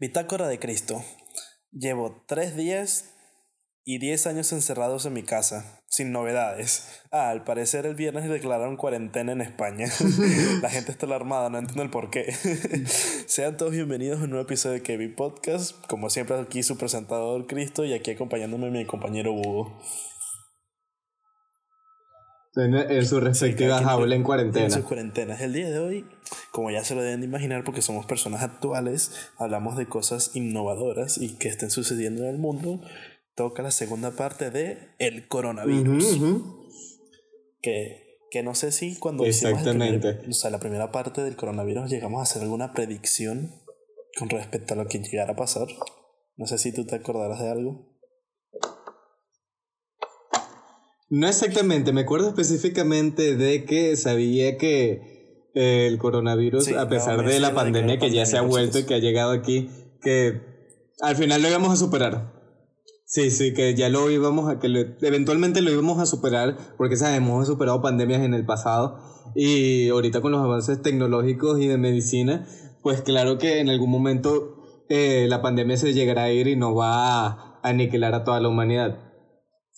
Bitácora de Cristo. Llevo tres días y diez años encerrados en mi casa, sin novedades. Ah, al parecer el viernes declararon cuarentena en España. La gente está alarmada, no entiendo el por qué. Sean todos bienvenidos a un nuevo episodio de Kevin Podcast. Como siempre, aquí su presentador Cristo y aquí acompañándome mi compañero Hugo. En, su respectiva jaula en cuarentena. En sus cuarentenas. El día de hoy, como ya se lo deben de imaginar, porque somos personas actuales, hablamos de cosas innovadoras y que estén sucediendo en el mundo. Toca la segunda parte de el coronavirus. Que, que no sé si cuando Exactamente. o sea, la primera parte del coronavirus llegamos a hacer alguna predicción con respecto a lo que llegara a pasar. No sé si tú te acordarás de algo. No exactamente, me acuerdo específicamente de que sabía que el coronavirus, a pesar de la pandemia que ya se ha vuelto y que ha llegado aquí, que al final lo íbamos a superar. Sí, sí, que ya lo íbamos a, que eventualmente lo íbamos a superar, porque sabemos, hemos superado pandemias en el pasado y ahorita con los avances tecnológicos y de medicina, pues claro que en algún momento eh, la pandemia se llegará a ir y no va a aniquilar a toda la humanidad.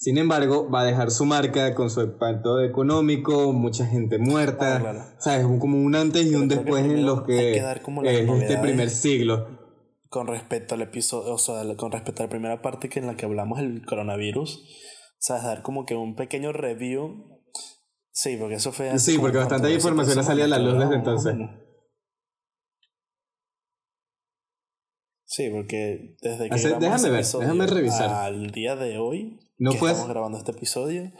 Sin embargo, va a dejar su marca con su impacto económico, mucha gente muerta. Ah, o sea, es como un antes y un después en los que, es este primer siglo. Con respecto al episodio, o sea, con respecto a la primera parte que en la que hablamos del coronavirus, o sea, dar como que un pequeño review. Sí, porque eso fue Sí, porque bastante información ha salido a la luz desde entonces. Sí, porque desde que déjame ver, déjame revisar. al día de hoy no que estamos grabando este episodio,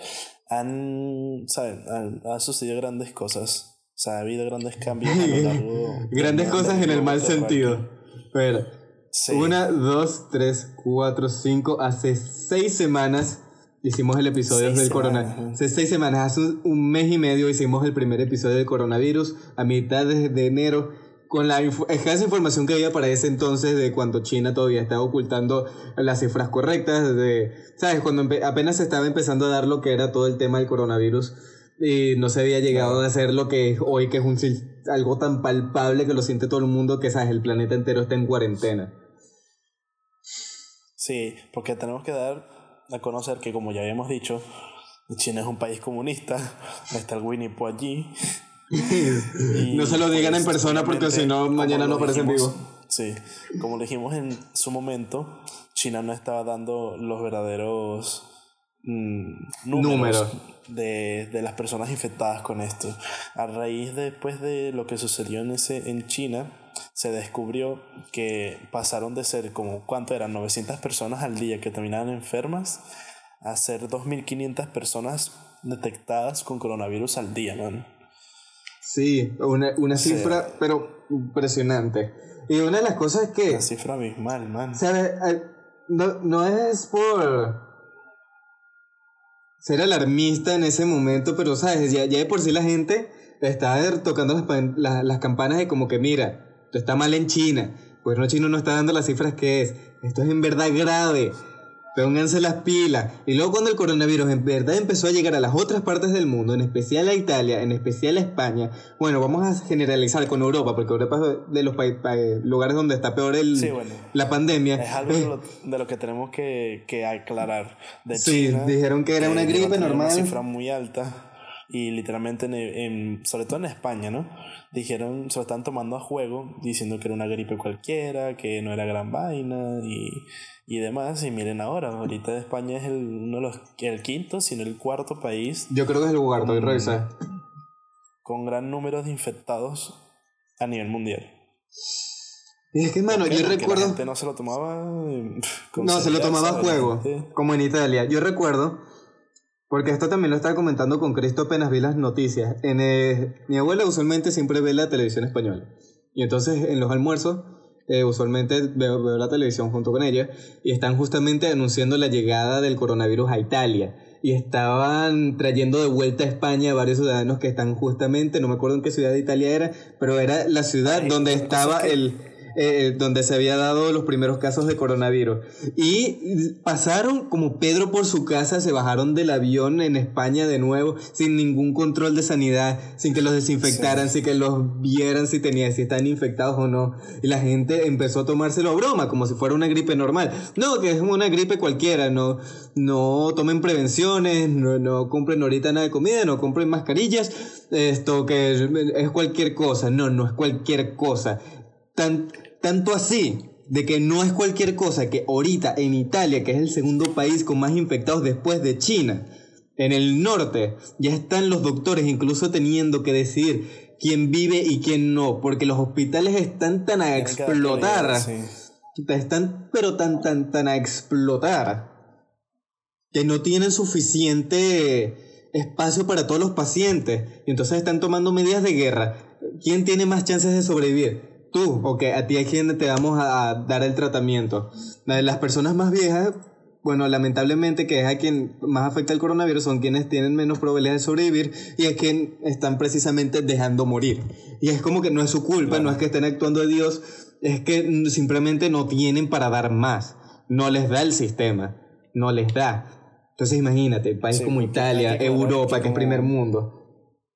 han, ¿saben? Han, sucedido grandes cosas. O sea, ha habido grandes cambios a lo largo. grandes cosas en el mal sentido. Pero, una, dos, tres, cuatro, cinco. Hace seis semanas hicimos el episodio del coronavirus. Hace seis semanas, hace un mes y medio hicimos el primer episodio del coronavirus. A mitad de enero con la escasa información que había para ese entonces de cuando China todavía estaba ocultando las cifras correctas, de, ¿sabes? Cuando apenas se estaba empezando a dar lo que era todo el tema del coronavirus y no se había llegado a hacer lo que es hoy, que es un, algo tan palpable que lo siente todo el mundo, que, ¿sabes? El planeta entero está en cuarentena. Sí, porque tenemos que dar a conocer que, como ya habíamos dicho, China es un país comunista, está el Winnie Pooh allí, no se lo digan en persona porque si no, mañana no aparecen vivo. Sí, como dijimos en su momento, China no estaba dando los verdaderos mm, números, De, de, las personas infectadas con esto. A raíz después de lo que sucedió en, ese, en China, se descubrió que pasaron de ser como, ¿cuánto eran? 900 personas al día que terminaban enfermas a ser 2.500 personas detectadas con coronavirus al día, ¿no? Sí, una, una cifra, pero impresionante. Y una de las cosas es que... La cifra abismal, man. No, no es por ser alarmista en ese momento, pero sabes, ya, ya de por sí la gente está tocando las, las, campanas de como que mira, esto está mal en China, pues no China no está dando las cifras que es, esto es en verdad grave, Pónganse las pilas. Y luego cuando el coronavirus en verdad empezó a llegar a las otras partes del mundo, en especial a Italia, en especial a España, bueno, vamos a generalizar con Europa, porque Europa es de los lugares donde está peor el, la pandemia. Es algo de lo, que tenemos que, que aclarar. De sí, dijeron que era una gripe normal. Una cifra muy alta y literalmente en, sobre todo en España, ¿no? Dijeron, se lo están tomando a juego, diciendo que era una gripe cualquiera, que no era gran vaina y, y demás. Y miren ahora, ahorita España es el, uno de los, el quinto, sino el cuarto país. Yo creo que es el cuarto, y revisa. Con gran número de infectados a nivel mundial. Y es que, mano, yo recuerdo. La gente no se lo tomaba. No, se lo tomaba a juego, como en Italia. Yo recuerdo porque esto también lo estaba comentando con Cristo apenas vi las noticias. En, eh, mi abuela usualmente siempre ve la televisión española. Y entonces en los almuerzos, eh, usualmente veo, veo, la televisión junto con ella. Y están justamente anunciando la llegada del coronavirus a Italia. Y estaban trayendo de vuelta a España a varios ciudadanos que están justamente, no me acuerdo en qué ciudad de Italia era, pero era la ciudad donde estaba el eh, donde se había dado los primeros casos de coronavirus. Y pasaron como Pedro por su casa, se bajaron del avión en España de nuevo, sin ningún control de sanidad, sin que los desinfectaran, sin que los vieran si tenían, si están infectados o no. Y la gente empezó a tomárselo a broma, como si fuera una gripe normal. No, que es una gripe cualquiera, no, no tomen prevenciones, no, no compren ahorita nada de comida, no compren mascarillas, esto que es cualquier cosa. No, no es cualquier cosa tanto así de que no es cualquier cosa que ahorita en Italia, que es el segundo país con más infectados después de China, en el norte, ya están los doctores incluso teniendo que decidir quién vive y quién no, porque los hospitales están tan a explotar. Están pero tan tan tan a explotar que no tienen suficiente espacio para todos los pacientes y entonces están tomando medidas de guerra. ¿Quién tiene más chances de sobrevivir? Tú, o que a ti es quien te vamos a, dar el tratamiento. Las personas más viejas, bueno, lamentablemente que es a quien más afecta el coronavirus, son quienes tienen menos probabilidades de sobrevivir y es quien están precisamente dejando morir. Y es como que no es su culpa, no es que estén actuando de Dios, es que simplemente no tienen para dar más. No les da el sistema, no les da. Entonces imagínate, país como Italia, Europa, que es primer mundo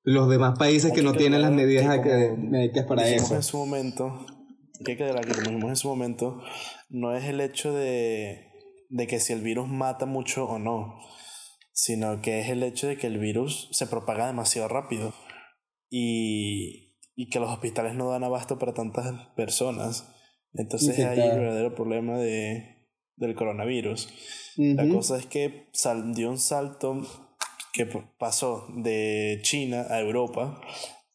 los demás países que no tienen las medidas médicas para eso. En su momento, que hay que que como en su momento, no es el hecho de, de que si el virus mata mucho o no, sino que es el hecho de que el virus se propaga demasiado rápido y, y que los hospitales no dan abasto para tantas personas. Entonces hay el verdadero problema de, del coronavirus. La cosa es que sal, dio un salto que pasó de China a Europa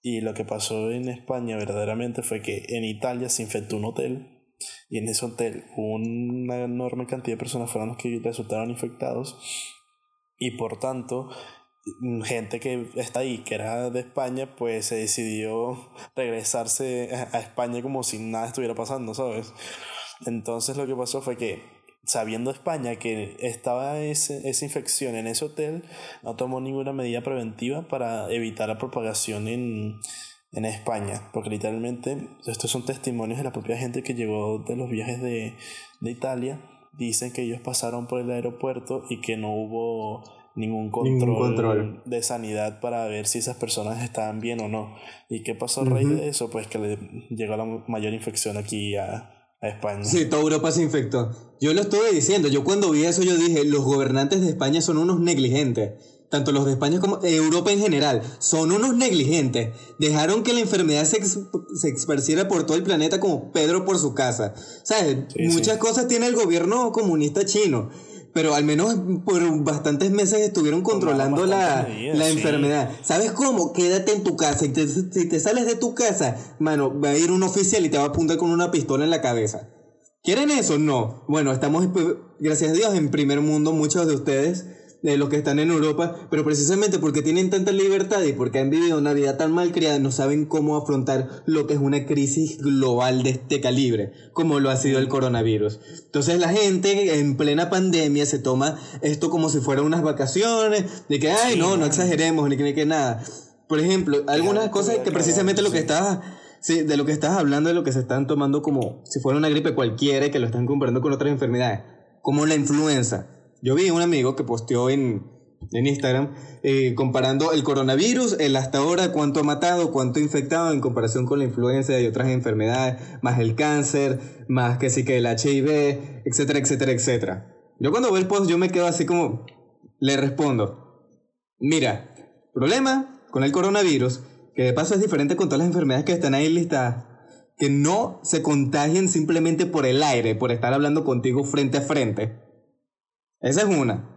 y lo que pasó en España verdaderamente fue que en Italia se infectó un hotel y en ese hotel una enorme cantidad de personas fueron los que resultaron infectados y por tanto gente que está ahí, que era de España, pues se decidió regresarse a España como si nada estuviera pasando, ¿sabes? Entonces lo que pasó fue que sabiendo España que estaba ese, esa infección en ese hotel, no tomó ninguna medida preventiva para evitar la propagación en, en España, porque literalmente estos son testimonios de la propia gente que llegó de los viajes de, de Italia, dicen que ellos pasaron por el aeropuerto y que no hubo ningún control, control, de sanidad para ver si esas personas estaban bien o no. ¿Y qué pasó a raíz de eso? Pues que le llegó la mayor infección aquí a, España. Sí, toda Europa se infectó. Yo lo estuve diciendo, yo cuando vi eso yo dije, los gobernantes de España son unos negligentes. Tanto los de España como Europa en general, son unos negligentes. Dejaron que la enfermedad se, se esparciera por todo el planeta como Pedro por su casa. ¿Sabes? Muchas cosas tiene el gobierno comunista chino pero al menos por bastantes meses estuvieron controlando la, enfermedad. ¿Sabes cómo? Quédate en tu casa. Y si te sales de tu casa, mano, va a ir un oficial y te va a apuntar con una pistola en la cabeza. ¿Quieren eso? No. Bueno, estamos, gracias a Dios, en primer mundo, muchos de ustedes de los que están en Europa, pero precisamente porque tienen tanta libertad y porque han vivido una vida tan mal criada, no saben cómo afrontar lo que es una crisis global de este calibre, como lo ha sido el coronavirus. Entonces la gente en plena pandemia se toma esto como si fueran unas vacaciones, de que, ay, no, no exageremos, ni que, ni que nada. Por ejemplo, algunas cosas que precisamente lo que estabas... Sí, de lo que estás hablando, de lo que se están tomando como si fuera una gripe cualquiera y que lo están comparando con otras enfermedades, como la influenza. Yo vi un amigo que posteó en, en Instagram eh, comparando el coronavirus, el hasta ahora, cuánto ha matado, cuánto ha infectado en comparación con la influenza y otras enfermedades, más el cáncer, más que sí que el HIV, etcétera, etcétera, etcétera. Yo cuando veo el post yo me quedo así como, le respondo, mira, problema con el coronavirus, que de paso es diferente con todas las enfermedades que están ahí listadas, que no se contagien simplemente por el aire, por estar hablando contigo frente a frente esa es una.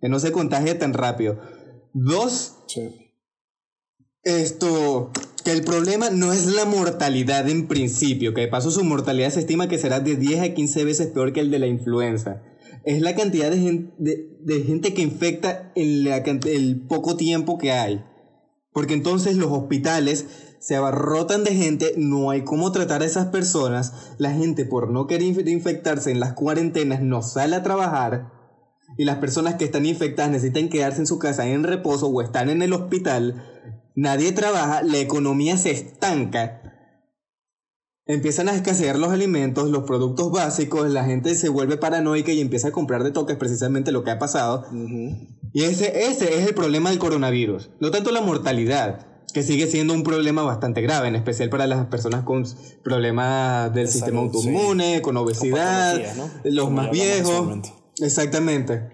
Que no se contagie tan rápido. Dos. Esto. Que el problema no es la mortalidad en principio, que de paso su mortalidad se estima que será de 10 a 15 veces peor que el de la influenza. Es la cantidad de gente, de, gente que infecta en el poco tiempo que hay. Porque entonces los hospitales se abarrotan de gente, no hay cómo tratar a esas personas, la gente por no querer infectarse en las cuarentenas no sale a trabajar y las personas que están infectadas necesitan quedarse en su casa en reposo o están en el hospital, nadie trabaja, la economía se estanca. empiezan a escasear los alimentos, los productos básicos, la gente se vuelve paranoica y empieza a comprar de toques, precisamente lo que ha pasado. Y ese, ese es el problema del coronavirus, no tanto la mortalidad, que sigue siendo un problema bastante grave, en especial para las personas con problemas del sistema autoinmune, con obesidad, los más viejos. Exactamente,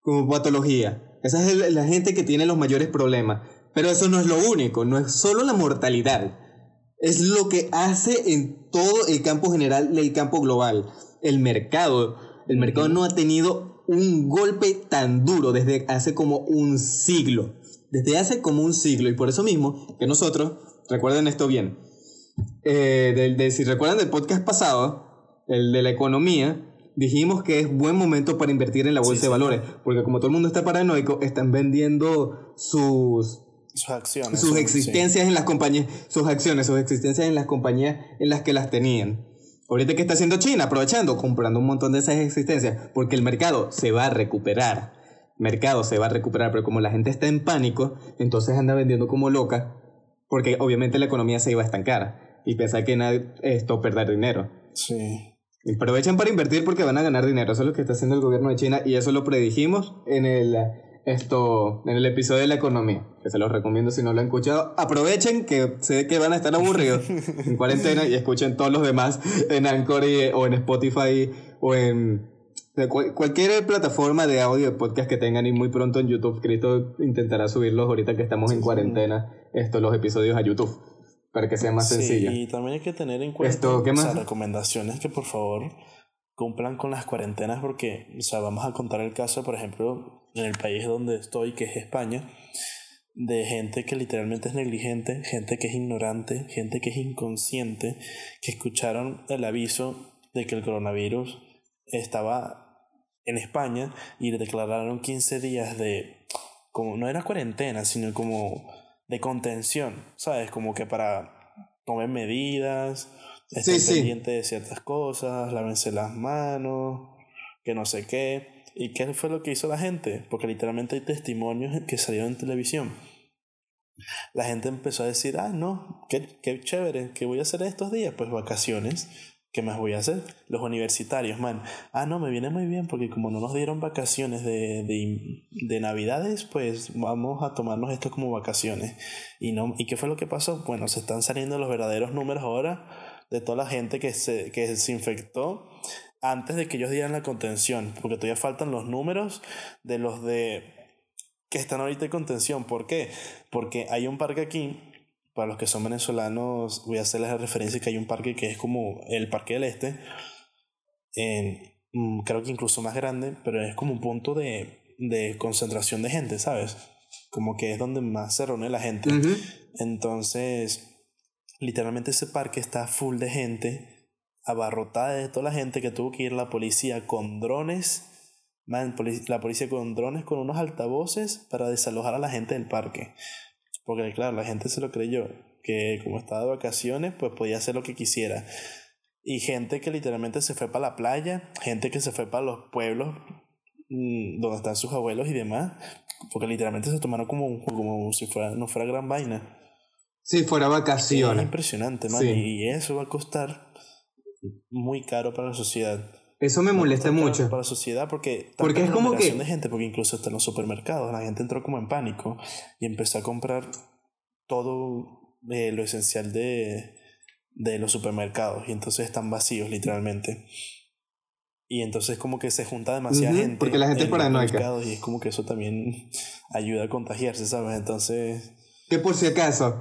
como patología. Esa es la gente que tiene los mayores problemas. Pero eso no es lo único, no es solo la mortalidad es lo que hace en todo el campo general, el campo global. El mercado, el mercado no ha tenido un golpe tan duro desde hace como un siglo. Desde hace como un siglo. Y por eso mismo que nosotros, recuerden esto bien, eh, si recuerdan del podcast pasado, el de la economía, dijimos que es buen momento para invertir en la bolsa de valores, porque como todo el mundo está paranoico, están vendiendo sus sus acciones. Sus existencias en las compañías, sus acciones, sus existencias en las compañías en las que las tenían. Ahorita, ¿qué está haciendo China? Aprovechando, comprando un montón de esas existencias, porque el mercado se va a recuperar. mercado se va a recuperar, pero como la gente está en pánico, entonces anda vendiendo como loca, porque obviamente la economía se iba a estancar y pensar que nada, esto perder dinero. Sí. Y aprovechan para invertir porque van a ganar dinero. Eso es lo que está haciendo el gobierno de China y eso lo predijimos en el esto en el episodio de la economía, que se los recomiendo si no lo han escuchado. Aprovechen que sé que van a estar aburridos en cuarentena y escuchen todos los demás en Anchor o en Spotify o en cualquier plataforma de audio de podcast que tengan y muy pronto en YouTube. Cristo intentará subirlos ahorita que estamos en cuarentena, estos los episodios a YouTube para que sea más sencillo. Y también hay que tener en cuenta Esto, ¿qué más? recomendaciones que por favor cumplan con las cuarentenas porque, o sea, vamos a contar el caso, por ejemplo, en el país donde estoy, que es España, de gente que literalmente es negligente, gente que es ignorante, gente que es inconsciente, que escucharon el aviso de que el coronavirus estaba en España y le declararon 15 días de, como no era cuarentena, sino como de contención, ¿sabes? Como que para tomar medidas, estar pendiente de ciertas cosas, lávense las manos, que no sé qué. ¿Y qué fue lo que hizo la gente? Porque literalmente hay testimonios que salieron en televisión. La gente empezó a decir, ah, no, qué, qué chévere, ¿qué voy a hacer estos días? Pues vacaciones. ¿Qué más voy a hacer? Los universitarios, man. Ah, no, me viene muy bien porque como no nos dieron vacaciones de, de, de, Navidades, pues vamos a tomarnos esto como vacaciones. ¿Y, no, ¿Y qué fue lo que pasó? Bueno, se están saliendo los verdaderos números ahora de toda la gente que se, que se infectó antes de que ellos dieran la contención, porque todavía faltan los números de los de que están ahorita en contención. ¿Por qué? Porque hay un parque aquí, para los que son venezolanos, voy a hacerles la referencia que hay un parque que es como el Parque del Este, mm, creo que incluso más grande, pero es como un punto de, de concentración de gente, ¿sabes? Como que es donde más se reúne la gente. Entonces, literalmente ese parque está full de gente abarrotada de toda la gente que tuvo que ir la policía con drones, la policía con drones con unos altavoces para desalojar a la gente del parque. Porque claro, la gente se lo creyó, que como estaba de vacaciones, pues podía hacer lo que quisiera. Y gente que literalmente se fue para la playa, gente que se fue para los pueblos mm, donde están sus abuelos y demás, porque literalmente se tomaron como, como si fuera, no fuera gran vaina. Si fuera vacaciones. Es impresionante, man. Y eso va a costar muy caro para la sociedad. Eso me molesta mucho. Para la sociedad porque, porque es como que... de gente, porque incluso hasta en los supermercados la gente entró como en pánico y empezó a comprar todo eh, lo esencial de, de los supermercados y entonces están vacíos literalmente. Y entonces como que se junta demasiada gente. Porque la gente es paranoica. Y es como que eso también ayuda a contagiarse, ¿sabes? Entonces... Que por si acaso,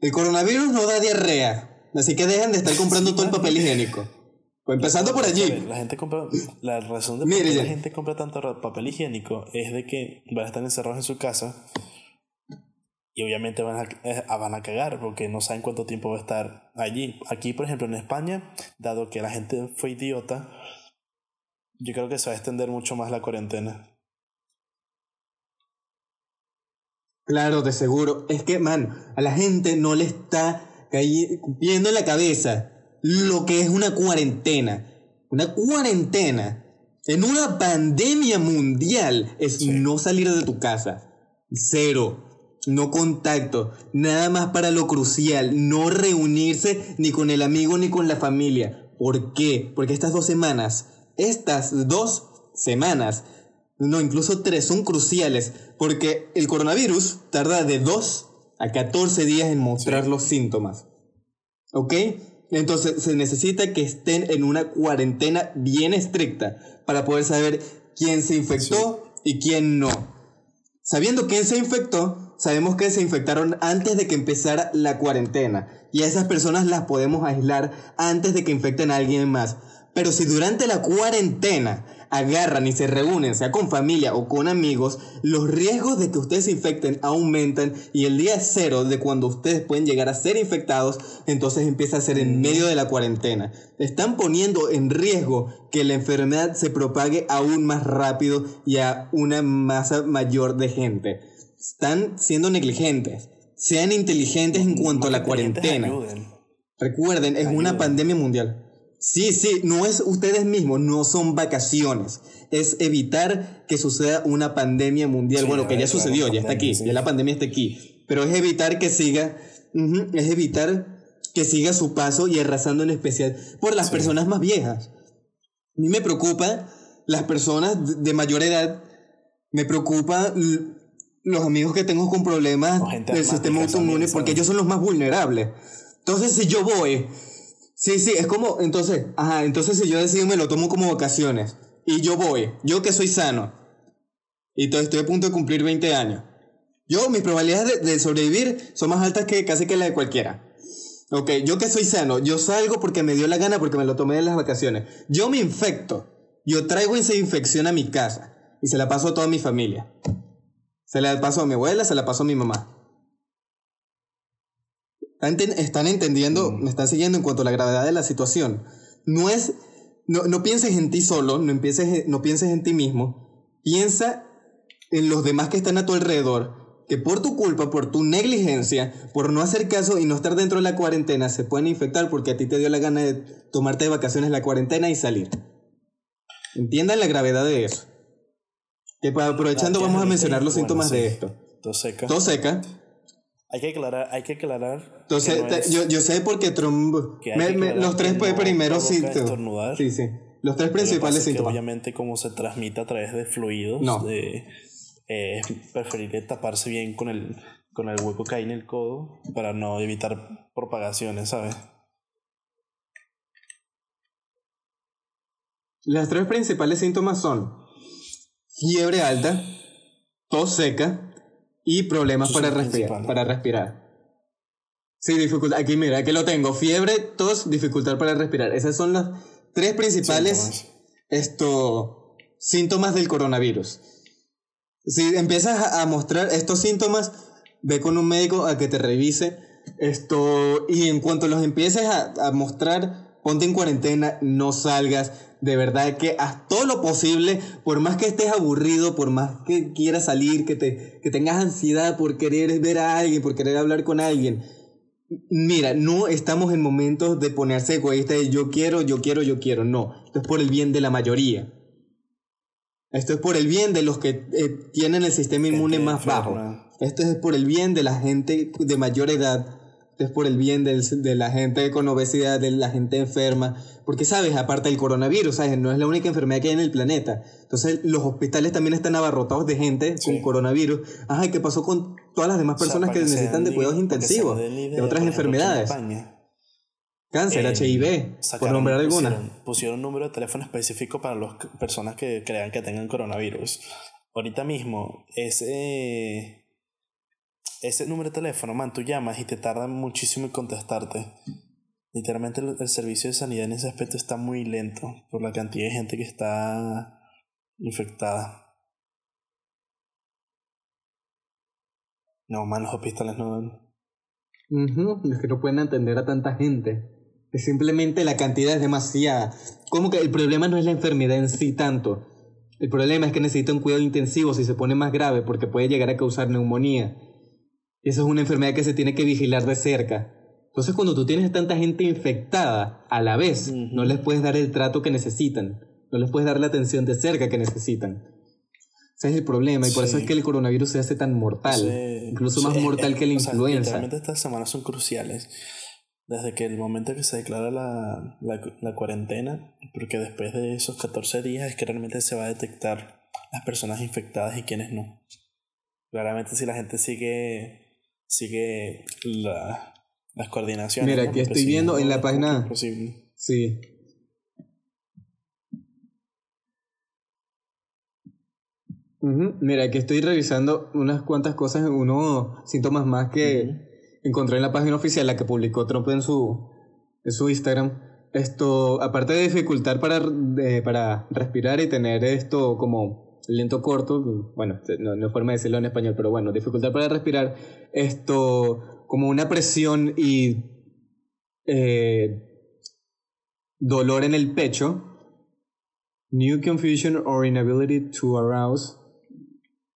el coronavirus no da diarrea. Así que dejen de estar comprando todo el papel higiénico. Pues empezando por allí. La gente compra. La razón de por qué la gente compra tanto papel higiénico es de que van a estar encerrados en su casa y obviamente van a, eh, van a cagar porque no saben cuánto tiempo va a estar allí. Aquí, por ejemplo, en España, dado que la gente fue idiota, yo creo que se va a extender mucho más la cuarentena. Claro, de seguro. Es que, man, a la gente no le está viendo en la cabeza lo que es una cuarentena. Una cuarentena en una pandemia mundial es no salir de tu casa. Cero. no contacto, nada más para lo crucial, no reunirse ni con el amigo ni con la familia. ¿Por qué? Porque estas dos semanas, estas dos semanas, no, incluso tres, son cruciales, porque el coronavirus tarda de 2 a 14 días en mostrar los síntomas. ¿Ok? Entonces se necesita que estén en una cuarentena bien estricta para poder saber quién se infectó y quién no. Sabiendo quién se infectó, sabemos que se infectaron antes de que empezara la cuarentena y a esas personas las podemos aislar antes de que infecten a alguien más. Pero si durante la cuarentena agarran y se reúnen, sea con familia o con amigos, los riesgos de que ustedes se infecten aumentan y el día cero de cuando ustedes pueden llegar a ser infectados, entonces empieza a ser en medio de la cuarentena. Están poniendo en riesgo que la enfermedad se propague aún más rápido y a una masa mayor de gente. Están siendo negligentes. Sean inteligentes en cuanto a la cuarentena. Recuerden, es una pandemia mundial. Sí, sí, no es ustedes mismos, no son vacaciones. Es evitar que suceda una pandemia mundial. bueno, que ya sucedió, ya está aquí, ya la pandemia está aquí. Pero es evitar que siga, es evitar que siga su paso y arrasando en especial por las personas más viejas. A mí me preocupa las personas de mayor edad, me preocupa los amigos que tengo con problemas del sistema autoinmune porque ellos son los más vulnerables. Entonces, si yo voy Sí, sí, es como, entonces, ajá, entonces si yo decido me lo tomo como vacaciones y yo voy, yo que soy sano y estoy a punto de cumplir 20 años, yo, mis probabilidades de, sobrevivir son más altas que casi que la de cualquiera. Ok, yo que soy sano, yo salgo porque me dio la gana, porque me lo tomé en las vacaciones. Yo me infecto, yo traigo esa infección a mi casa y se la paso a toda mi familia. Se la paso a mi abuela, se la paso a mi mamá. Están entendiendo, mm. me están siguiendo en cuanto a la gravedad de la situación. No es, no, no pienses en ti solo, no, empieces, no pienses en ti mismo. Piensa en los demás que están a tu alrededor, que por tu culpa, por tu negligencia, por no hacer caso y no estar dentro de la cuarentena, se pueden infectar porque a ti te dio la gana de tomarte de vacaciones la cuarentena y salir. Entiendan la gravedad de eso. Que aprovechando vamos a mencionar los síntomas de esto. Tos seca. Tos seca. Hay que aclarar, hay que aclarar. Entonces, yo, yo sé porque Trump. los tres primeros síntomas. Sí, sí. Los tres principales síntomas. obviamente, como se transmite a través de fluidos, no. de, eh, preferible taparse bien con el, con el hueco que hay en el codo para no evitar propagaciones, ¿sabes? Los tres principales síntomas son fiebre alta, tos seca y problemas para respirar, para respirar. Sí, dificultad. Aquí mira, aquí lo tengo. Fiebre, tos, dificultad para respirar. Esas son las tres principales esto, síntomas del coronavirus. Si empiezas a mostrar estos síntomas, ve con un médico a que te revise esto y en cuanto los empieces a, a mostrar, ponte en cuarentena, no salgas, de verdad que haz todo lo posible, por más que estés aburrido, por más que quieras salir, que, te, que tengas ansiedad por querer ver a alguien, por querer hablar con alguien. Mira, no estamos en momentos de ponerse egoísta de yo quiero, yo quiero, yo quiero. No, esto es por el bien de la mayoría. Esto es por el bien de los que eh, tienen el sistema inmune más bajo. Esto es por el bien de la gente de mayor edad es por el bien de la gente con obesidad, de la gente enferma, porque sabes, aparte del coronavirus, ¿sabes? no es la única enfermedad que hay en el planeta. Entonces los hospitales también están abarrotados de gente con coronavirus. Ajá, ¿qué pasó con todas las demás personas que necesitan de cuidados intensivos, de otras enfermedades? Cáncer, HIV, por nombrar alguna. Pusieron, un número de teléfono específico para las personas que crean que tengan coronavirus. Ahorita mismo, ese ese número de teléfono, man, tú llamas y te tardan muchísimo en contestarte. Literalmente el, servicio de sanidad en ese aspecto está muy lento por la cantidad de gente que está infectada. No, man, los hospitales no... es que no pueden atender a tanta gente. Es simplemente la cantidad es demasiada. Como que el problema no es la enfermedad en sí tanto. El problema es que necesita un cuidado intensivo si se pone más grave porque puede llegar a causar neumonía y Eso es una enfermedad que se tiene que vigilar de cerca. Entonces cuando tú tienes tanta gente infectada a la vez, no les puedes dar el trato que necesitan, no les puedes dar la atención de cerca que necesitan. Ese es el problema, y por eso es que el coronavirus se hace tan mortal. incluso más mortal que la influenza. Realmente estas semanas son cruciales. Desde que el momento que se declara la, la, cuarentena, porque después de esos 14 días es que realmente se va a detectar las personas infectadas y quienes no. Claramente si la gente sigue, sigue la, las coordinaciones. Mira, aquí estoy viendo en la página... Sí, Mira, aquí estoy revisando unas cuantas cosas, unos síntomas más que encontré en la página oficial, la que publicó Trump en su, en su Instagram. Esto, aparte de dificultar para, para respirar y tener esto como lento corto, bueno, no, no, forma de decirlo en español, pero bueno, dificultad para respirar, esto como una presión y eh, dolor en el pecho, new confusion or inability to arouse,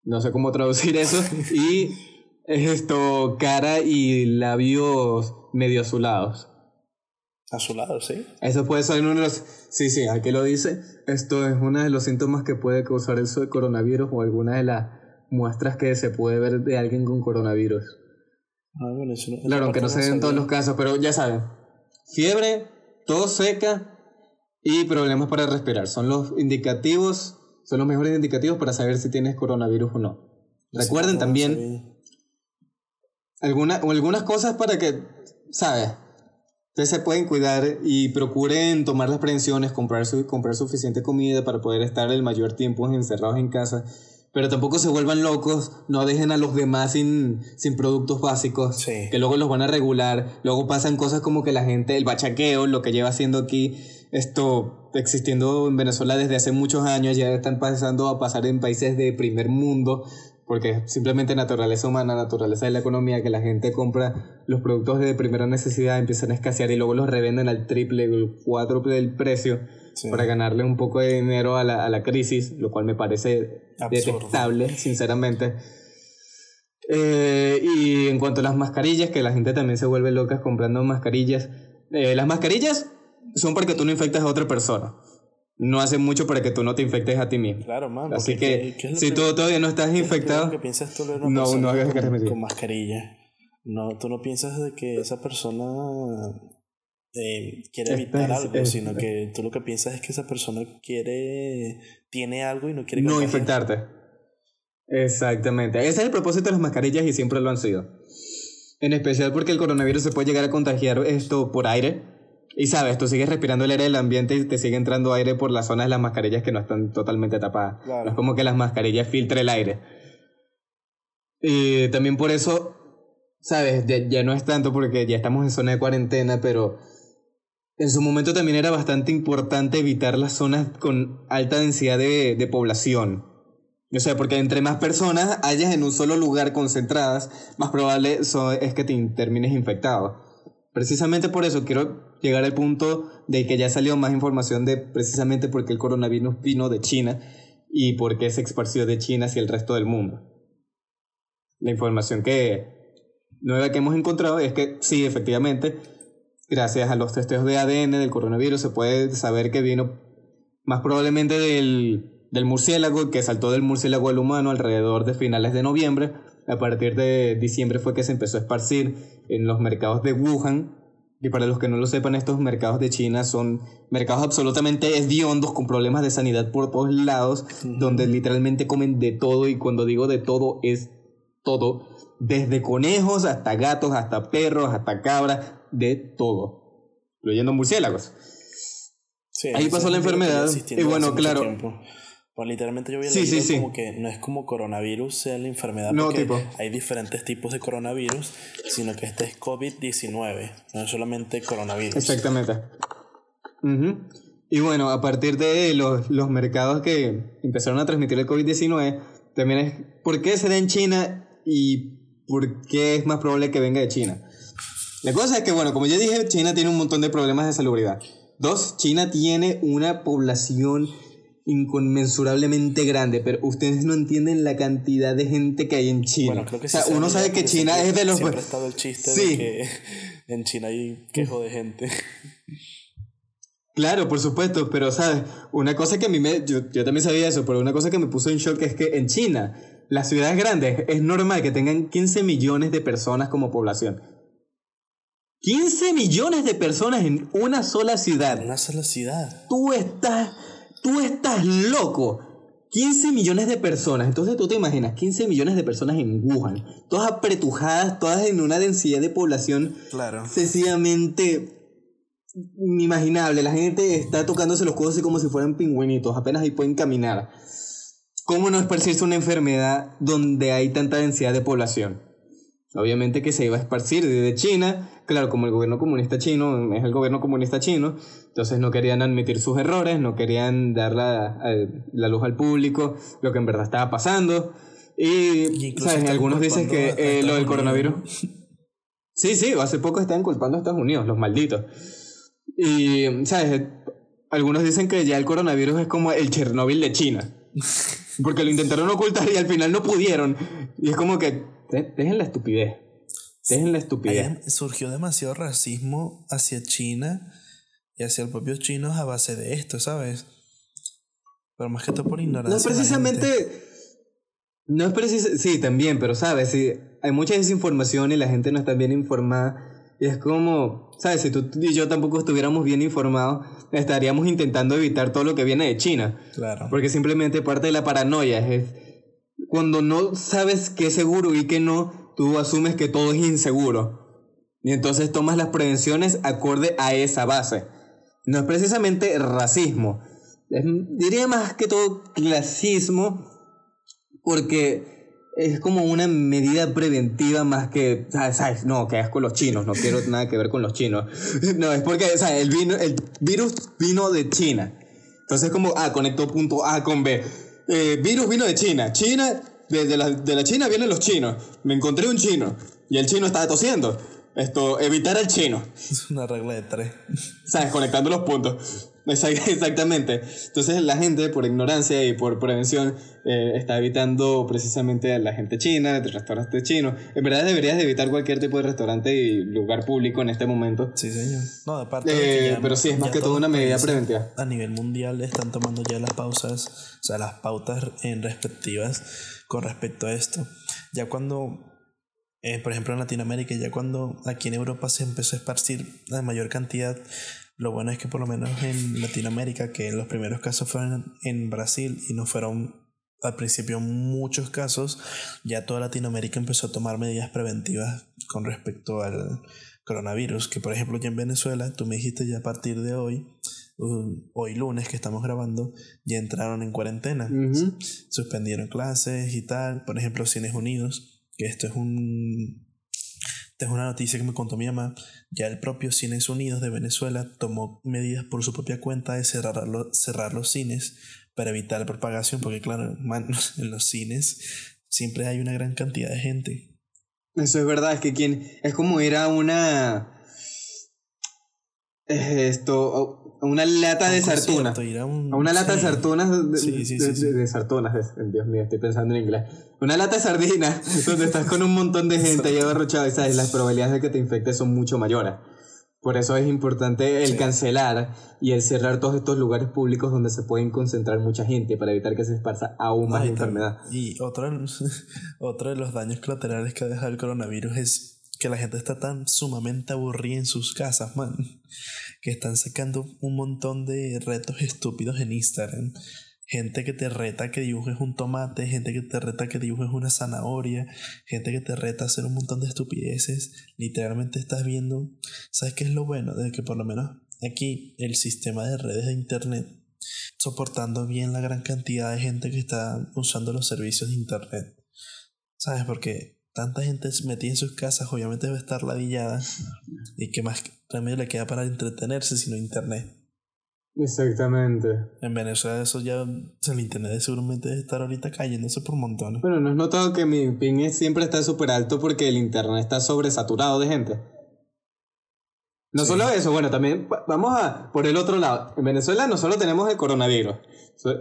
no sé cómo traducir eso, y esto, cara y labios medio azulados. Azulados, sí. Eso puede ser uno de los... Sí, sí, aquí lo dice. Esto es uno de los síntomas que puede causar eso de coronavirus o alguna de las muestras que se puede ver de alguien con coronavirus. Ah, bueno, claro, aunque no se den en todos los casos, pero ya saben. Fiebre, tos seca y problemas para respirar. Son los indicativos son los mejores indicativos para saber si tienes coronavirus o no. Recuerden también alguna, o algunas cosas para que, ¿sabes? Ustedes se pueden cuidar y procuren tomar las prevenciones, comprar, comprar suficiente comida para poder estar el mayor tiempo encerrados en casa. Pero tampoco se vuelvan locos, no dejen a los demás sin, sin productos básicos, que luego los van a regular. Luego pasan cosas como que la gente, el bachaqueo, lo que lleva haciendo aquí, esto existiendo en Venezuela desde hace muchos años, ya están pasando a pasar en países de primer mundo, porque simplemente naturaleza humana, naturaleza de la economía, que la gente compra los productos de primera necesidad, empiezan a escasear y luego los revenden al triple, el cuádruple del precio para ganarle un poco de dinero a la, a la crisis, lo cual me parece detestable, sinceramente. Eh, y en cuanto a las mascarillas, que la gente también se vuelve loca comprando mascarillas. Eh, las mascarillas son para que tú no infectes a otra persona. No hacen mucho para que tú no te infectes a ti mismo. Claro, man. Así que, si tú todavía no estás infectado, ¿qué piensas tú de no, no hagas con, con mascarilla. No, tú no piensas de que esa persona eh, quiere evitar algo, sino que tú lo que piensas es que esa persona quiere, tiene algo y no quiere No infectarte. Exactamente. Ese es el propósito de las mascarillas y siempre lo han sido. En especial porque el coronavirus se puede llegar a contagiar esto por aire y sabes, tú sigues respirando el aire del ambiente y te sigue entrando aire por las zonas de las mascarillas que no están totalmente tapadas. No es como que las mascarillas filtren el aire. Y también por eso, sabes, ya, no es tanto porque ya estamos en zona de cuarentena, pero en su momento también era bastante importante evitar las zonas con alta densidad de, de población. O sea, porque entre más personas hayas en un solo lugar concentradas, más probable es que te termines infectado. Precisamente por eso quiero llegar al punto de que ya salió más información de precisamente por qué el coronavirus vino de China y por qué se esparció de China hacia el resto del mundo. La información que nueva que hemos encontrado es que sí, efectivamente, gracias a los testeos de ADN del coronavirus se puede saber que vino más probablemente del, del murciélago, que saltó del murciélago al humano alrededor de finales de noviembre a partir de diciembre fue que se empezó a esparcir en los mercados de Wuhan. Y para los que no lo sepan, estos mercados de China son mercados absolutamente hediondos con problemas de sanidad por todos lados, donde literalmente comen de todo y cuando digo de todo es todo, desde conejos hasta gatos, hasta perros, hasta cabras, de todo, incluyendo murciélagos. Ahí pasó la enfermedad y bueno, claro. Pues literalmente yo había leído como que no es como coronavirus sea la enfermedad, no, porque hay diferentes tipos de coronavirus, sino que este es COVID-19, no es solamente coronavirus. Exactamente. Y bueno, a partir de los, los mercados que empezaron a transmitir el COVID-19, también es por qué se da en China y por qué es más probable que venga de China. La cosa es que, bueno, como ya dije, China tiene un montón de problemas de salubridad. Dos, China tiene una población inconmensurablemente grande, pero ustedes no entienden la cantidad de gente que hay en China. o sea, uno sabe que China es de los... Siempre ha estado el chiste de que en China hay quejo de gente. Claro, por supuesto, pero sabes, una cosa que a mí me, yo, también sabía eso, pero una cosa que me puso en shock es que en China, las ciudades grandes, es normal que tengan 15 millones de personas como población. 15 millones de personas en una sola ciudad. Una sola ciudad. Tú estás, tú estás loco. 15 millones de personas. Entonces tú te imaginas 15 millones de personas en Wuhan. Todas apretujadas, todas en una densidad de población. Claro. Sencillamente inimaginable. La gente está tocándose los codos como si fueran pingüinitos, apenas ahí pueden caminar. ¿Cómo no esparcirse una enfermedad donde hay tanta densidad de población? Obviamente que se iba a esparcir desde China, claro, como el gobierno comunista chino es el gobierno comunista chino, entonces no querían admitir sus errores, no querían dar la, la luz al público, lo que en verdad estaba pasando. Y, ¿sabes? Algunos dicen que eh, lo del coronavirus... Sí, sí, hace poco estaban culpando a Estados Unidos, los malditos. Y, ¿sabes? Algunos dicen que ya el coronavirus es como el Chernóbil de China. Porque lo intentaron ocultar y al final no pudieron. Y es como que, dejen la estupidez. Dejen la estupidez. surgió demasiado racismo hacia China y hacia el propio chinos a base de esto, ¿sabes? Pero más que todo por ignorancia. No precisamente. No es precisamente. Sí, también, pero sabes, sí, hay mucha desinformación y la gente no está bien informada y es como, ¿sabes? Si tú y yo tampoco estuviéramos bien informados, estaríamos intentando evitar todo lo que viene de China. Claro. Porque simplemente parte de la paranoia es cuando no sabes qué es seguro y qué no, tú asumes que todo es inseguro. Y entonces tomas las prevenciones acorde a esa base. No es precisamente racismo. diría más que todo clasismo, porque es como una medida preventiva más que, ¿sabes? No, que es con los chinos, no quiero nada que ver con los chinos. No, es porque, ¿sabes? El virus vino de China. Entonces, como, ah, conectó punto A con B. Eh, virus vino de China. China, desde la, de la China vienen los chinos. Me encontré un chino y el chino estaba tosiendo. Esto, evitar al chino. Es una regla de tres. ¿Sabes? Conectando los puntos. Exactamente. Entonces la gente, por ignorancia y por prevención, eh, está evitando precisamente a la gente china, de restaurantes chinos. En verdad deberías evitar cualquier tipo de restaurante y lugar público en este momento. Sí, señor. No, aparte eh, pero sí, es más que todo una medida preventiva. A nivel mundial están tomando ya las pausas, o sea, las pautas en respectivas con respecto a esto. Ya cuando eh, por ejemplo en Latinoamérica, ya cuando aquí en Europa se empezó a esparcir la mayor cantidad lo bueno es que por lo menos en Latinoamérica, que los primeros casos fueron en Brasil y no fueron al principio muchos casos, ya toda Latinoamérica empezó a tomar medidas preventivas con respecto al coronavirus, que por ejemplo ya en Venezuela, tú me dijiste ya a partir de hoy, hoy lunes que estamos grabando, ya entraron en cuarentena, suspendieron clases y tal, por ejemplo Cines Unidos, que esto es un es una noticia que me contó mi mamá. Ya el propio Cines Unidos de Venezuela tomó medidas por su propia cuenta de cerrar, cerrar los cines para evitar la propagación, porque claro, en los cines siempre hay una gran cantidad de gente. Eso es verdad, es que quien es como ir a una esto una lata de sartunas. A, una lata de sartunas. De, sí, sí, sí, de, sartunas, Dios mío, estoy pensando en inglés. Una lata de sardinas donde estás con un montón de gente ahí abarrochado y sabes, las probabilidades de que te infectes son mucho mayores. Por eso es importante el cancelar y el cerrar todos estos lugares públicos donde se pueden concentrar mucha gente para evitar que se esparza aún más la enfermedad. Y otro, otro de los daños colaterales que ha dejado el coronavirus es que la gente está tan sumamente aburrida en sus casas, man, que están sacando un montón de retos estúpidos en Instagram. Gente que te reta que dibujes un tomate, gente que te reta que dibujes una zanahoria, gente que te reta hacer un montón de estupideces. Literalmente estás viendo, ¿sabes qué es lo bueno? De que por lo menos aquí el sistema de redes de internet soportando bien la gran cantidad de gente que está usando los servicios de internet. ¿Sabes? Porque tanta gente metida en sus casas, obviamente debe estar ladillada. Y qué más remedio le queda para entretenerse sino internet. Exactamente. En Venezuela eso ya, el internet seguramente debe estar ahorita cayéndose por montones. Bueno, ¿no has notado que mi ping siempre está súper alto porque el internet está sobresaturado de gente? No solo eso, bueno, también vamos a por el otro lado. En Venezuela no solo tenemos el coronavirus,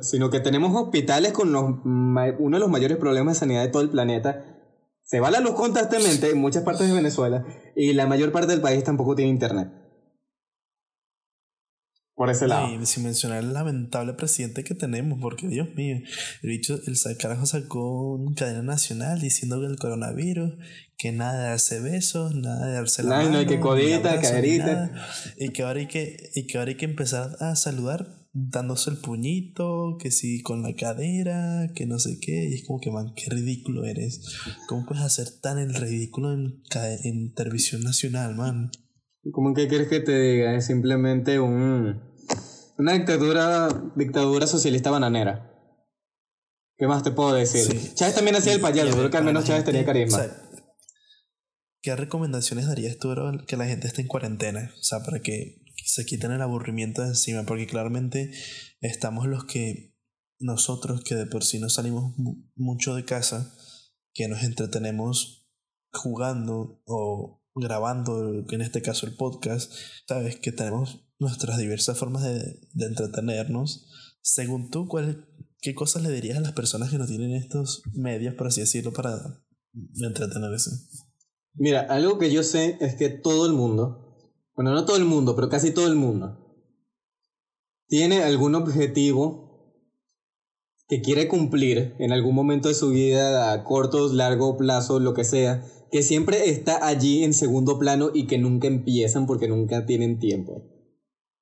sino que tenemos hospitales con los, uno de los mayores problemas de sanidad de todo el planeta se va la luz constantemente en muchas partes de Venezuela y la mayor parte del país tampoco tiene internet. por ese lado. Y sin mencionar el lamentable presidente que tenemos, porque Dios mío, el bicho, el carajo sacó una cadena nacional diciendo que el coronavirus, que nada de darse besos, nada de darse la mano, no hay que codita, caderita. Y que ahora hay que, y que ahora hay que empezar a saludar dándose el puñito, que sí con la cadera, que no sé qué, y es como que man, qué ridículo eres. ¿Cómo puedes hacer tan el ridículo en, en televisión nacional, man? ¿Cómo que quieres que te diga? Es simplemente un, una dictadura, dictadura socialista bananera. ¿Qué más te puedo decir? Chávez también hacía el payaso, creo que al menos Chávez tenía carisma. ¿Qué recomendaciones darías tú que la gente esté en cuarentena? O sea, para que se quiten el aburrimiento de encima, porque claramente estamos los que nosotros que de por sí no salimos mucho de casa, que nos entretenemos jugando o grabando, en este caso el podcast, sabes que tenemos nuestras diversas formas de, entretenernos. Según tú, ¿cuál, ¿qué cosas le dirías a las personas que no tienen estos medios, por así decirlo, para entretenerse? Mira, algo que yo sé es que todo el mundo, bueno, no todo el mundo, pero casi todo el mundo, tiene algún objetivo que quiere cumplir en algún momento de su vida, a corto, largo plazo, lo que sea, que siempre está allí en segundo plano y que nunca empiezan porque nunca tienen tiempo.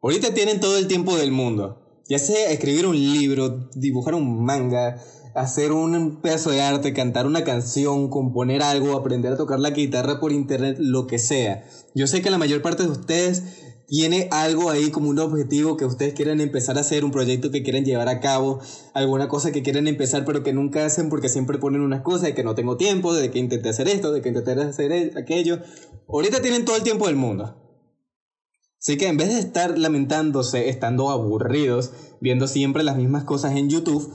Ahorita tienen todo el tiempo del mundo. Ya sea escribir un libro, dibujar un manga, hacer un pedazo de arte, cantar una canción, componer algo, aprender a tocar la guitarra por internet, lo que sea. Yo sé que la mayor parte de ustedes tiene algo ahí como un objetivo que ustedes quieren empezar a hacer, un proyecto que quieren llevar a cabo, alguna cosa que quieren empezar pero que nunca hacen porque siempre ponen unas cosas de que no tengo tiempo, de que intenté hacer esto, de que intenté hacer e-, aquello. Ahorita tienen todo el tiempo del mundo. Así que en vez de estar lamentándose, estando aburridos, viendo siempre las mismas cosas en YouTube,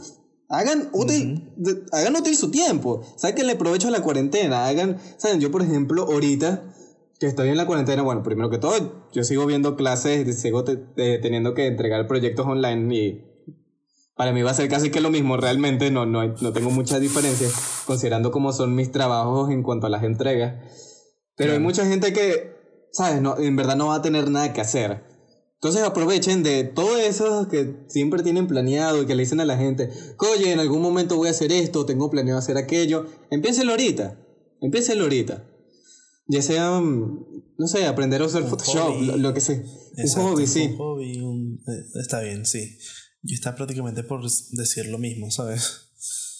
hagan útil, hagan útil su tiempo. Sáquenle provecho a la cuarentena. Hagan, saben, yo por ejemplo, ahorita que estoy en la cuarentena, bueno, primero que todo, yo sigo viendo clases, sigo teniendo que entregar proyectos online y para mí va a ser casi que lo mismo, realmente no, no, no tengo mucha diferencia, considerando cómo son mis trabajos en cuanto a las entregas. Pero hay mucha gente que, ¿sabes? No, en verdad no va a tener nada que hacer. Entonces aprovechen de todo eso que siempre tienen planeado y que le dicen a la gente, oye, en algún momento voy a hacer esto, tengo planeado hacer aquello. Empiécenlo ahorita, empiécenlo ahorita. Ya sea, mm, no sé, aprender a usar Photoshop, lo, que sea. un hobby, sí. Un hobby, eh, está bien, sí. Yo está prácticamente por decir lo mismo, ¿sabes?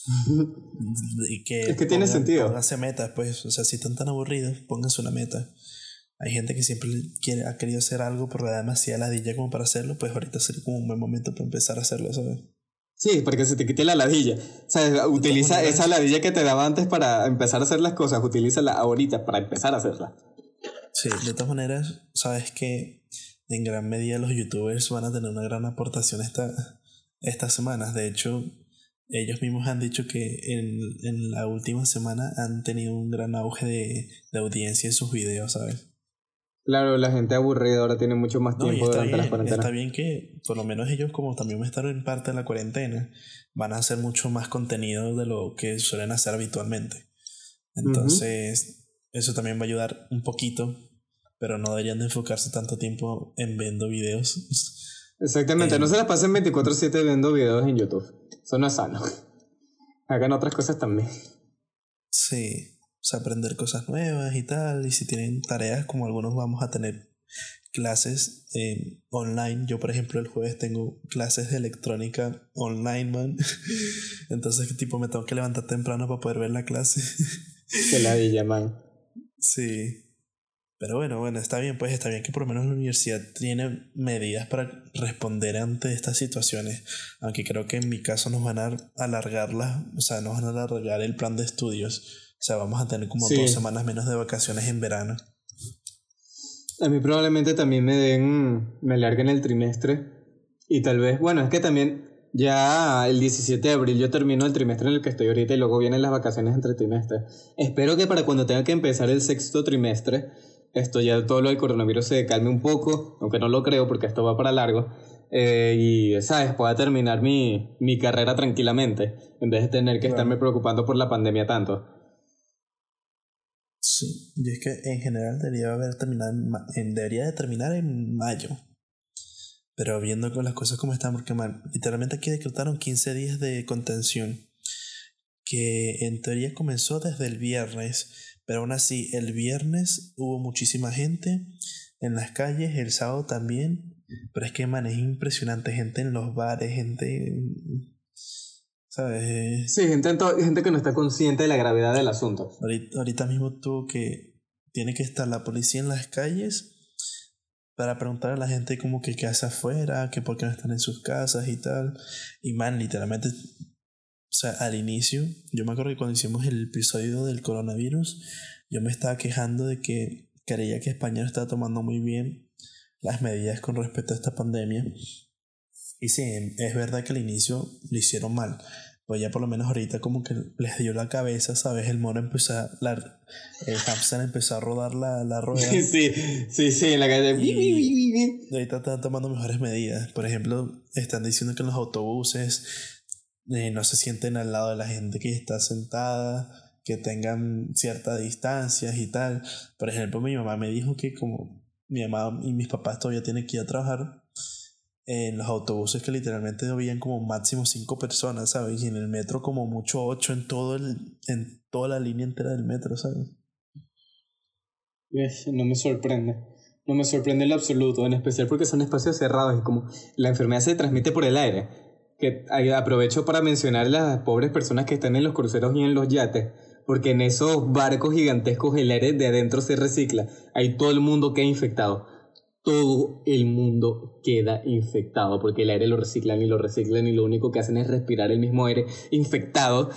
y que es que tiene sentido. Pónganse metas, pues. O sea, si están tan aburridos, pónganse una meta. Hay gente que siempre quiere, ha querido hacer algo, pero además demasiada ladilla como para hacerlo, pues ahorita sería como un buen momento para empezar a hacerlo, ¿sabes? Sí, porque se te quite la ladilla. O sea, utiliza esa ladilla que te daba antes para empezar a hacer las cosas, utilízala ahorita para empezar a hacerla. Sí, de todas maneras, sabes que en gran medida los youtubers van a tener una gran aportación esta, estas semanas. De hecho, ellos mismos han dicho que en, en la última semana han tenido un gran auge de, de audiencia en sus videos, ¿sabes? Claro, la gente aburrida ahora tiene mucho más tiempo durante las cuarentenas. Está bien que, por lo menos ellos, como también estar en parte de la cuarentena, van a hacer mucho más contenido de lo que suelen hacer habitualmente. Entonces, eso también va a ayudar un poquito, pero no deberían de enfocarse tanto tiempo en viendo videos. Exactamente, no se las pasen 24/7 viendo videos en YouTube. Eso no es sano. Hagan otras cosas también. Sí aprender cosas nuevas y tal. Y si tienen tareas, como algunos vamos a tener clases eh, online. Yo, por ejemplo, el jueves tengo clases de electrónica online, man. Entonces, tipo, me tengo que levantar temprano para poder ver la clase. que la villa, man. Sí. Pero bueno, bueno, está bien, pues está bien que por lo menos la universidad tiene medidas para responder ante estas situaciones. Aunque creo que en mi caso nos van a alargarlas, o sea, nos van a alargar el plan de estudios o sea, vamos a tener como dos semanas menos de vacaciones en verano. A mí probablemente también me den, me larguen el trimestre. Y tal vez, bueno, es que también ya el 17 de abril yo termino el trimestre en el que estoy ahorita y luego vienen las vacaciones entre trimestres. Espero que para cuando tenga que empezar el sexto trimestre, esto ya todo lo del coronavirus se calme un poco, aunque no lo creo porque esto va para largo. Eh, y, ¿sabes? Pueda terminar mi, mi carrera tranquilamente, en vez de tener que estarme preocupando por la pandemia tanto. Sí, y es que en general debería haber terminado en, debería de terminar en mayo. Pero viendo con las cosas como están, porque man, literalmente aquí decretaron 15 días de contención, que en teoría comenzó desde el viernes, pero aún así el viernes hubo muchísima gente en las calles, el sábado también, pero es que man, es impresionante, gente en los bares, gente... ¿Sabes? Sí, gente, gente que no está consciente de la gravedad del asunto. Ahorita, ahorita mismo tuvo que... Tiene que estar la policía en las calles para preguntar a la gente como que qué hace afuera, que por qué no están en sus casas y tal. Y man, literalmente, o sea, al inicio, yo me acuerdo que cuando hicimos el episodio del coronavirus, yo me estaba quejando de que creía que España no estaba tomando muy bien las medidas con respecto a esta pandemia. Y sí, es verdad que al inicio lo hicieron mal, pues ya por lo menos ahorita como que les dio la cabeza, ¿sabes? El mono empezó a... La, el hamster empezó a rodar la, la rueda. Sí, sí, sí, en la calle. Y ahorita están tomando mejores medidas. Por ejemplo, están diciendo que en los autobuses eh, no se sienten al lado de la gente que está sentada, que tengan cierta distancia y tal. Por ejemplo, mi mamá me dijo que como mi mamá y mis papás todavía tienen que ir a trabajar, en los autobuses que literalmente habían como máximo cinco personas, ¿sabes? Y en el metro como mucho ocho en todo el, en toda la línea entera del metro, ¿sabes? No me sorprende. No me sorprende en lo absoluto, en especial porque son espacios cerrados y como la enfermedad se transmite por el aire. Que aprovecho para mencionar las pobres personas que están en los cruceros y en los yates, porque en esos barcos gigantescos el aire de adentro se recicla. Hay todo el mundo que ha infectado todo el mundo queda infectado porque el aire lo reciclan y lo reciclan y lo único que hacen es respirar el mismo aire infectado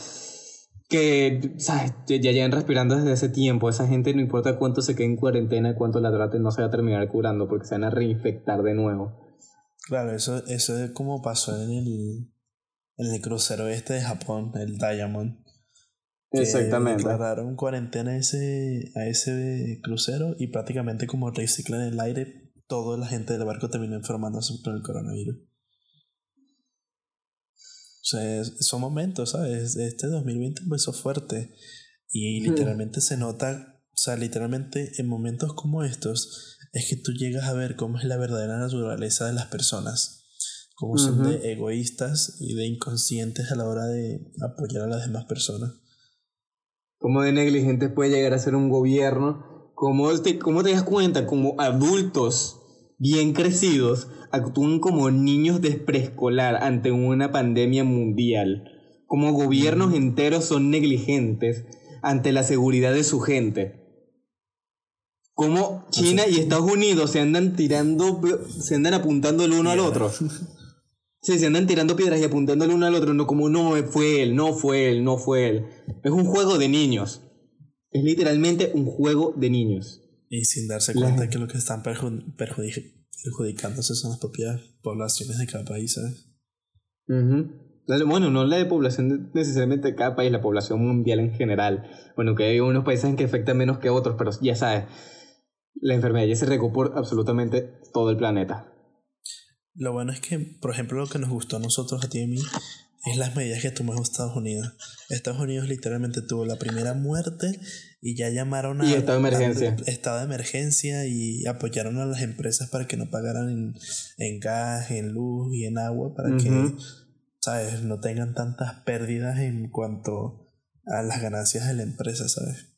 que ¿sabes? ya llevan respirando desde ese tiempo. Esa gente no importa cuánto se quede en cuarentena, cuánto la traten, no se va a terminar curando porque se van a reinfectar de nuevo. Claro, eso, eso es como pasó en el, en el crucero este de Japón, el Diamond. Exactamente. Declararon cuarentena a ese, a ese crucero y prácticamente como reciclan el aire toda la gente del barco terminó enfermándose por el coronavirus. O sea, son momentos, ¿sabes? Este 2020 empezó fuerte y literalmente se nota, o sea, literalmente en momentos como estos es que tú llegas a ver cómo es la verdadera naturaleza de las personas, cómo son de egoístas y de inconscientes a la hora de apoyar a las demás personas. Cómo de negligente puede llegar a ser un gobierno ¿Cómo te, ¿Cómo te das cuenta? Como adultos bien crecidos actúan como niños de preescolar ante una pandemia mundial. Como gobiernos enteros son negligentes ante la seguridad de su gente. Como China y Estados Unidos se andan tirando, se andan apuntando el uno al otro. Sí, se andan tirando piedras y apuntando el uno al otro, no como no fue él, no fue él, no fue él. Es un juego de niños. Es literalmente un juego de niños. Y sin darse cuenta que lo que están perjudicándose son las propias poblaciones de cada país, ¿sabes? Bueno, no la de población necesariamente de cada país, la población mundial en general. Bueno, que hay unos países en que afecta menos que otros, pero ya sabes, la enfermedad ya se regó por absolutamente todo el planeta. Lo bueno es que, por ejemplo, lo que nos gustó a nosotros, a ti y a mí, es las medidas que tomó Estados Unidos. Estados Unidos literalmente tuvo la primera muerte y ya llamaron a... Y estado de emergencia. estado de emergencia y apoyaron a las empresas para que no pagaran en, en gas, en luz y en agua para que, ¿sabes? No tengan tantas pérdidas en cuanto a las ganancias de la empresa, ¿sabes?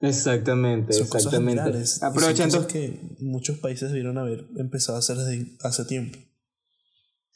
Exactamente, exactamente. Aprovechando que muchos países debieron haber empezado a hacer desde hace tiempo.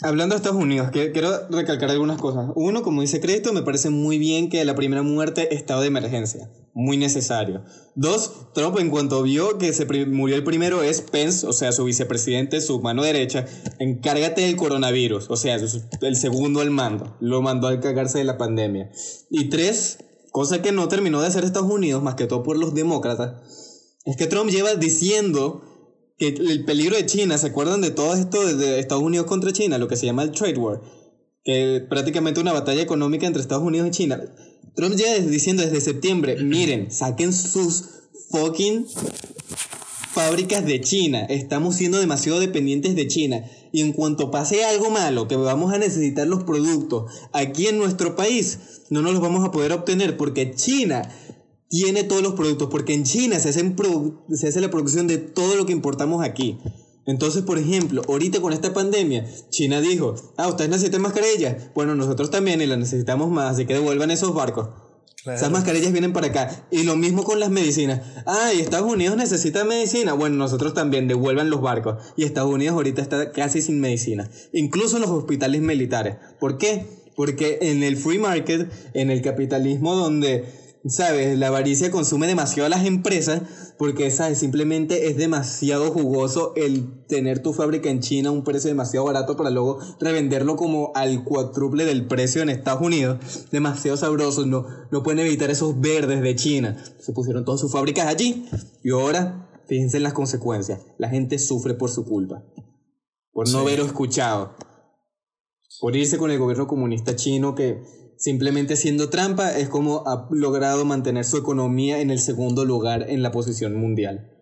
Hablando de Estados Unidos, quiero recalcar algunas cosas. Uno, como dice Crédito, me parece muy bien que la primera muerte estado de emergencia. Muy necesario. Dos, Trump en cuanto vio que se murió el primero es Pence, o sea, su vicepresidente, su mano derecha, encárgate del coronavirus, o sea, el segundo al mando. Lo mandó a cagarse de la pandemia. Y tres, cosa que no terminó de hacer Estados Unidos, más que todo por los demócratas, es que Trump lleva diciendo el peligro de China, ¿se acuerdan de todo esto de Estados Unidos contra China? Lo que se llama el trade war, que prácticamente una batalla económica entre Estados Unidos y China. Trump ya diciendo desde septiembre, miren, saquen sus fucking fábricas de China, estamos siendo demasiado dependientes de China. Y en cuanto pase algo malo, que vamos a necesitar los productos aquí en nuestro país, no nos los vamos a poder obtener porque China tiene todos los productos, porque en China se, hacen se hace la producción de todo lo que importamos aquí. Entonces, por ejemplo, ahorita con esta pandemia, China dijo, ah, ustedes necesitan mascarillas. Bueno, nosotros también y las necesitamos más, así que devuelvan esos barcos. Esas mascarillas vienen para acá. Y lo mismo con las medicinas. Ah, y Estados Unidos necesita medicina. Bueno, nosotros también devuelvan los barcos. Y Estados Unidos ahorita está casi sin medicina. Incluso los hospitales militares. ¿Por qué? Porque en el free market, en el capitalismo donde ¿sabes? La avaricia consume demasiado a las empresas porque, ¿sabes? Simplemente es demasiado jugoso el tener tu fábrica en China a un precio demasiado barato para luego revenderlo como al cuádruple del precio en Estados Unidos. Demasiado sabroso, no, no pueden evitar esos verdes de China. Se pusieron todas sus fábricas allí y ahora, fíjense en las consecuencias. La gente sufre por su culpa, por no haberlo escuchado, por irse con el gobierno comunista chino que simplemente siendo trampa, es como ha logrado mantener su economía en el segundo lugar en la posición mundial.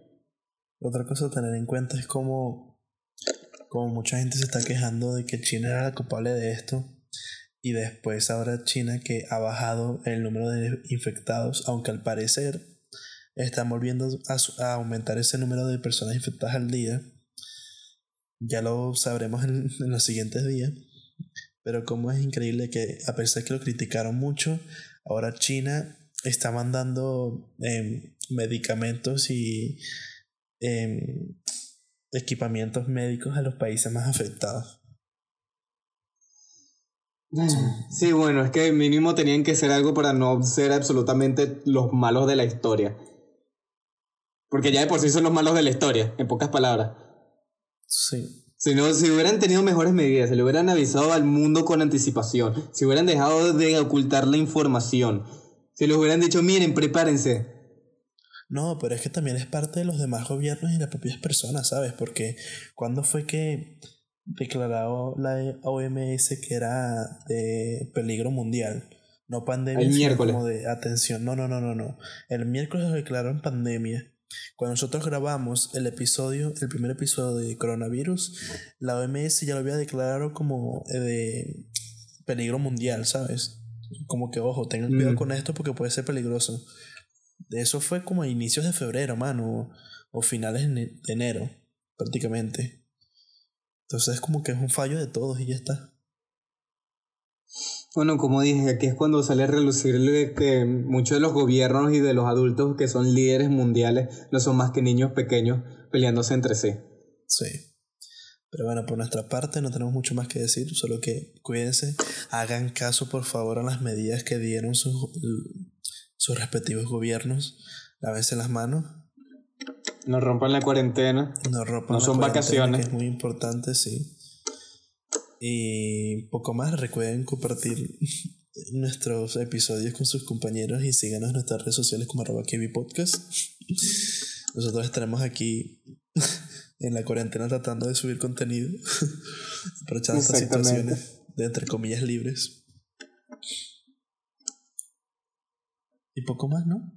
Otra cosa a tener en cuenta es como, como mucha gente se está quejando de que China era la culpable de esto y después ahora China que ha bajado el número de infectados, aunque al parecer están volviendo a, aumentar ese número de personas infectadas al día. Ya lo sabremos en los siguientes días. Pero como es increíble que a pesar de que lo criticaron mucho, ahora China está mandando em, medicamentos y em, equipamientos médicos a los países más afectados. Sí, bueno, es que mínimo tenían que ser algo para no ser absolutamente los malos de la historia. Porque ya de por sí son los malos de la historia, en pocas palabras. Sí. Si, no, si hubieran tenido mejores medidas, si le hubieran avisado al mundo con anticipación, si hubieran dejado de ocultar la información, si les hubieran dicho, miren, prepárense. No, pero es que también es parte de los demás gobiernos y las propias personas, ¿sabes? Porque cuando fue que declaró la OMS que era de peligro mundial? No pandemia, sino como de atención. No, no, no, no, no. El miércoles lo declararon pandemia cuando nosotros grabamos el episodio, el primer episodio de coronavirus, la OMS ya lo había declarado como eh, de peligro mundial, ¿sabes? Como que, ojo, tengan cuidado mm. con esto porque puede ser peligroso. Eso fue como a inicios de febrero, mano, o, finales de enero, prácticamente. Entonces es como que es un fallo de todos y ya está. Bueno, como dije, aquí es cuando sale a relucir que muchos de los gobiernos y de los adultos que son líderes mundiales no son más que niños pequeños peleándose entre sí. Sí. Pero bueno, por nuestra parte no tenemos mucho más que decir, solo que cuídense, hagan caso por favor a las medidas que dieron sus, sus respectivos gobiernos, lávense las manos. No rompan la cuarentena. No rompan no son vacaciones. es muy importante, sí. Y poco más, recuerden compartir nuestros episodios con sus compañeros y síganos en nuestras redes sociales como arroba Podcast. Nosotros estaremos aquí en la cuarentena tratando de subir contenido, aprovechando estas situaciones de entre comillas libres. Y poco más, ¿no?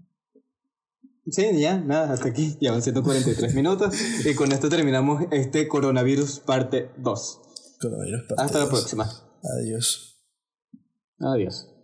Sí, ya, nada, hasta aquí. Ya van 143 minutos. Y con esto terminamos este coronavirus parte 2. Hasta la próxima. Adiós. Adiós.